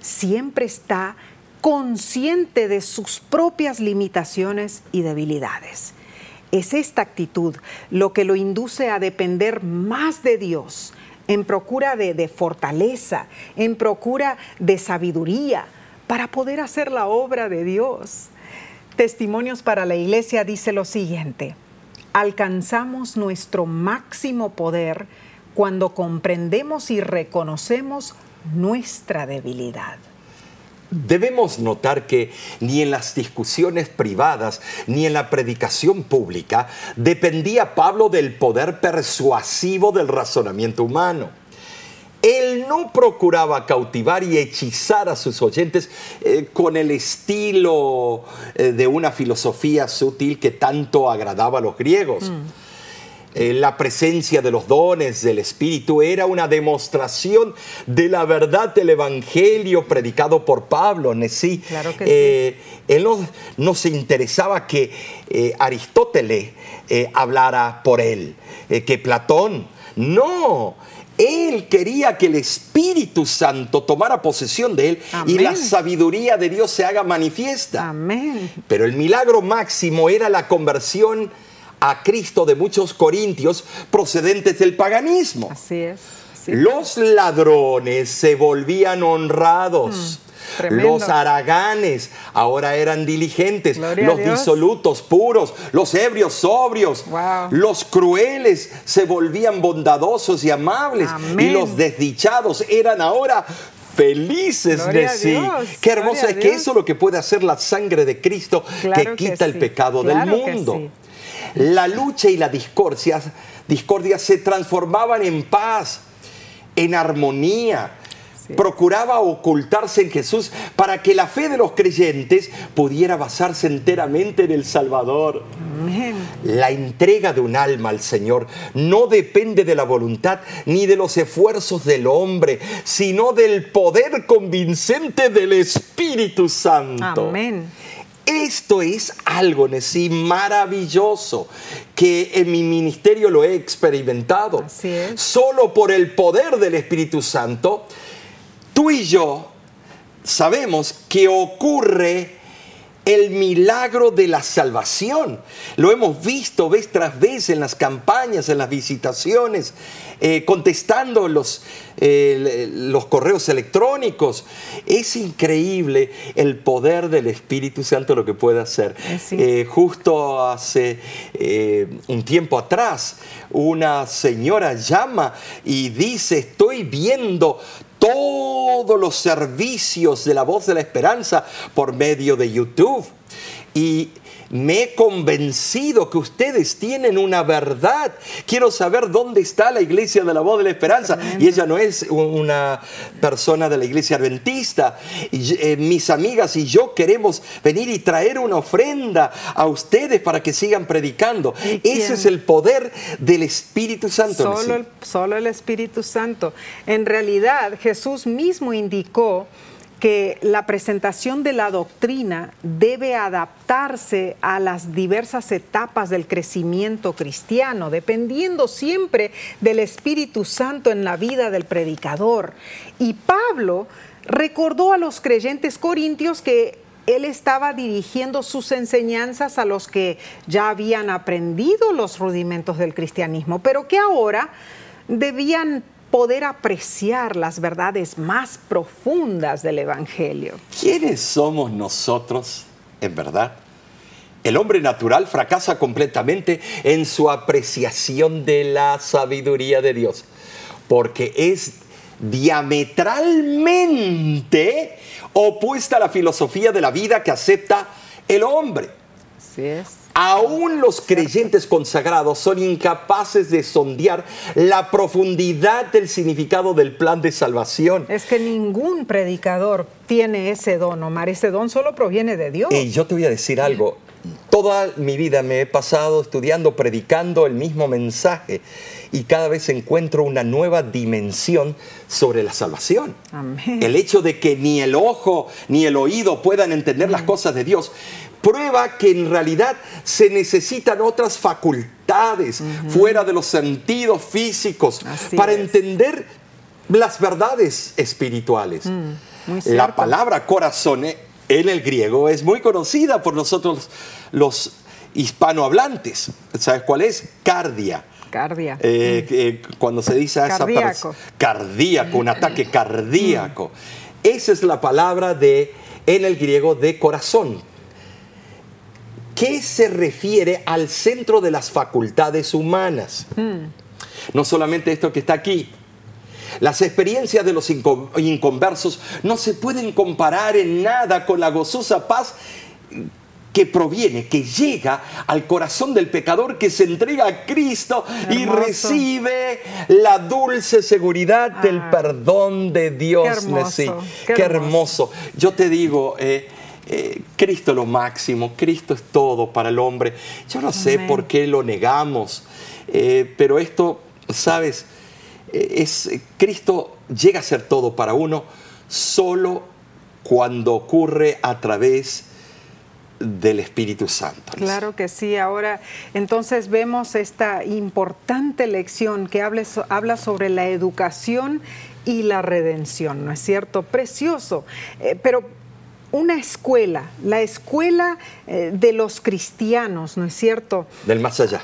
siempre está consciente de sus propias limitaciones y debilidades. Es esta actitud lo que lo induce a depender más de Dios, en procura de, fortaleza, en procura de sabiduría, para poder hacer la obra de Dios. Testimonios para la Iglesia dice lo siguiente, alcanzamos nuestro máximo poder cuando comprendemos y reconocemos nuestra debilidad. Debemos notar que ni en las discusiones privadas ni en la predicación pública dependía Pablo del poder persuasivo del razonamiento humano. Él no procuraba cautivar y hechizar a sus oyentes eh, con el estilo eh, de una filosofía sutil que tanto agradaba a los griegos. Mm. Eh, la presencia de los dones del Espíritu era una demostración de la verdad del Evangelio predicado por Pablo. ¿sí? Eh, él no, se interesaba que eh, Aristóteles hablara por él, que Platón. No, él quería que el Espíritu Santo tomara posesión de él y la sabiduría de Dios se haga manifiesta. Amén. Pero el milagro máximo era la conversión a Cristo de muchos corintios procedentes del paganismo. Así es. Los ladrones se volvían honrados. Mm, los araganes ahora eran diligentes, los disolutos puros, los ebrios sobrios, los crueles se volvían bondadosos y amables. Y los desdichados eran ahora felices de sí. Qué hermoso es que eso es lo que puede hacer la sangre de Cristo que quita el pecado del mundo la lucha y la discordia, discordia se transformaban en paz, en armonía. procuraba ocultarse en Jesús para que la fe de los creyentes pudiera basarse enteramente en el Salvador. La entrega de un alma al Señor no depende de la voluntad ni de los esfuerzos del hombre, sino del poder convincente del Espíritu Santo. Amén. Esto es algo, Nesí, maravilloso, que en mi ministerio lo he experimentado. Así es. Solo por el poder del Espíritu Santo, tú y yo sabemos que ocurre el milagro de la salvación. Lo hemos visto vez tras vez en las campañas, en las visitaciones, eh, contestando los, eh, los correos electrónicos. Es increíble el poder del Espíritu Santo lo que puede hacer. Sí. justo hace un tiempo atrás, una señora llama y dice, estoy viendo todos los servicios de la voz de la esperanza por medio de YouTube. Y me he convencido que ustedes tienen una verdad. Quiero saber dónde está la iglesia de la voz de la esperanza. Y ella no es una persona de la iglesia adventista. Y, eh, mis amigas y yo queremos venir y traer una ofrenda a ustedes para que sigan predicando. Ese es el poder del Espíritu Santo. Solo el, solo el Espíritu Santo. En realidad, Jesús mismo indicó que la presentación de la doctrina debe adaptarse a las diversas etapas del crecimiento cristiano, dependiendo siempre del Espíritu Santo en la vida del predicador. Y Pablo recordó a los creyentes corintios que él estaba dirigiendo sus enseñanzas a los que ya habían aprendido los rudimentos del cristianismo, pero que ahora debían poder apreciar las verdades más profundas del Evangelio. ¿Quiénes somos nosotros, en verdad? El hombre natural fracasa completamente en su apreciación de la sabiduría de Dios, porque es diametralmente opuesta a la filosofía de la vida que acepta el hombre. Así es. Aún los creyentes consagrados son incapaces de sondear la profundidad del significado del plan de salvación. Es que ningún predicador tiene ese don, Omar. Ese don solo proviene de Dios. Y yo te voy a decir algo. Toda mi vida me he pasado estudiando, predicando el mismo mensaje y cada vez encuentro una nueva dimensión sobre la salvación. Amén. El hecho de que ni el ojo ni el oído puedan entender las cosas de Dios prueba que en realidad se necesitan otras facultades fuera de los sentidos físicos Así para es. entender las verdades espirituales. muy La palabra corazón en el griego es muy conocida por nosotros los hispanohablantes. ¿Sabes cuál es? Cardia. Cardia. Eh, eh, cuando se dice a esa Cardíaco. persona cardíaco, un ataque cardíaco. Esa es la palabra de en el griego de corazón. ¿Qué se refiere al centro de las facultades humanas? No solamente esto que está aquí. Las experiencias de los inco- inconversos no se pueden comparar en nada con la gozosa paz que proviene, que llega al corazón del pecador que se entrega a Cristo y recibe la dulce seguridad del Ah. perdón de Dios. Qué hermoso. Yo te digo, eh, eh, Cristo es lo máximo, Cristo es todo para el hombre. Yo no sé por qué lo negamos, eh, pero esto, sabes, Eh, es Cristo llega a ser todo para uno solo cuando ocurre a través del Espíritu Santo. Claro que sí. Ahora, entonces vemos esta importante lección que habla, so- habla sobre la educación y la redención, ¿no es cierto? Precioso. Eh, pero una escuela, la escuela eh, de los cristianos, ¿no es cierto? Del más allá.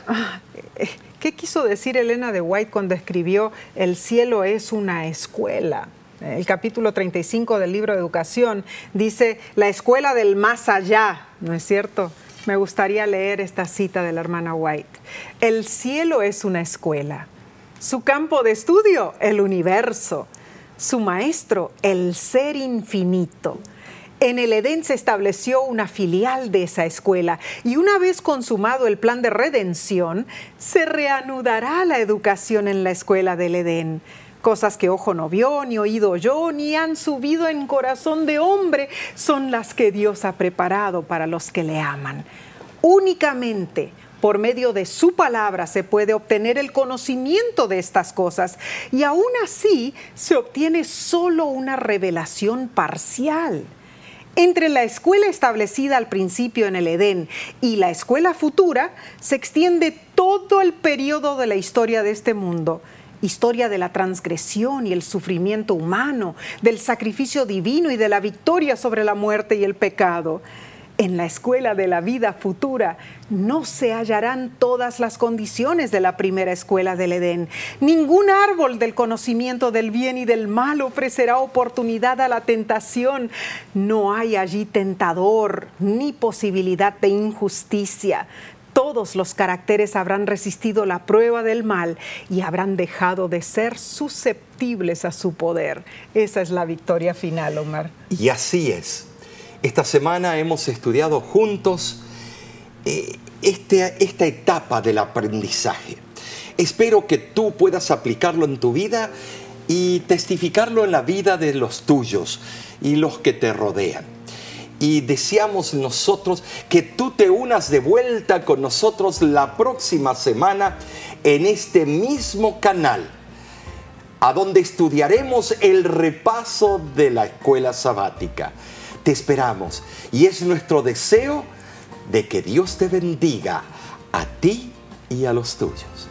Eh, ¿Qué quiso decir Elena de White cuando escribió El cielo es una escuela? El capítulo 35 del libro de Educación dice la escuela del más allá, ¿no es cierto? Me gustaría leer esta cita de la hermana White. El cielo es una escuela, su campo de estudio, el universo, su maestro, el ser infinito. En el Edén se estableció una filial de esa escuela y una vez consumado el plan de redención, se reanudará la educación en la escuela del Edén. Cosas que ojo no vio, ni oído oyó, ni han subido en corazón de hombre, son las que Dios ha preparado para los que le aman. Únicamente por medio de su palabra se puede obtener el conocimiento de estas cosas y aún así se obtiene solo una revelación parcial. Entre la escuela establecida al principio en el Edén y la escuela futura se extiende todo el periodo de la historia de este mundo historia de la transgresión y el sufrimiento humano, del sacrificio divino y de la victoria sobre la muerte y el pecado. En la escuela de la vida futura no se hallarán todas las condiciones de la primera escuela del Edén. Ningún árbol del conocimiento del bien y del mal ofrecerá oportunidad a la tentación. No hay allí tentador ni posibilidad de injusticia. Todos los caracteres habrán resistido la prueba del mal y habrán dejado de ser susceptibles a su poder. Esa es la victoria final, Omar. Y así es. Esta semana hemos estudiado juntos eh, este, esta etapa del aprendizaje. Espero que tú puedas aplicarlo en tu vida y testificarlo en la vida de los tuyos y los que te rodean. Y deseamos nosotros que tú te unas de vuelta con nosotros la próxima semana en este mismo canal, a donde estudiaremos el repaso de la escuela sabática. Te esperamos y es nuestro deseo de que Dios te bendiga a ti y a los tuyos.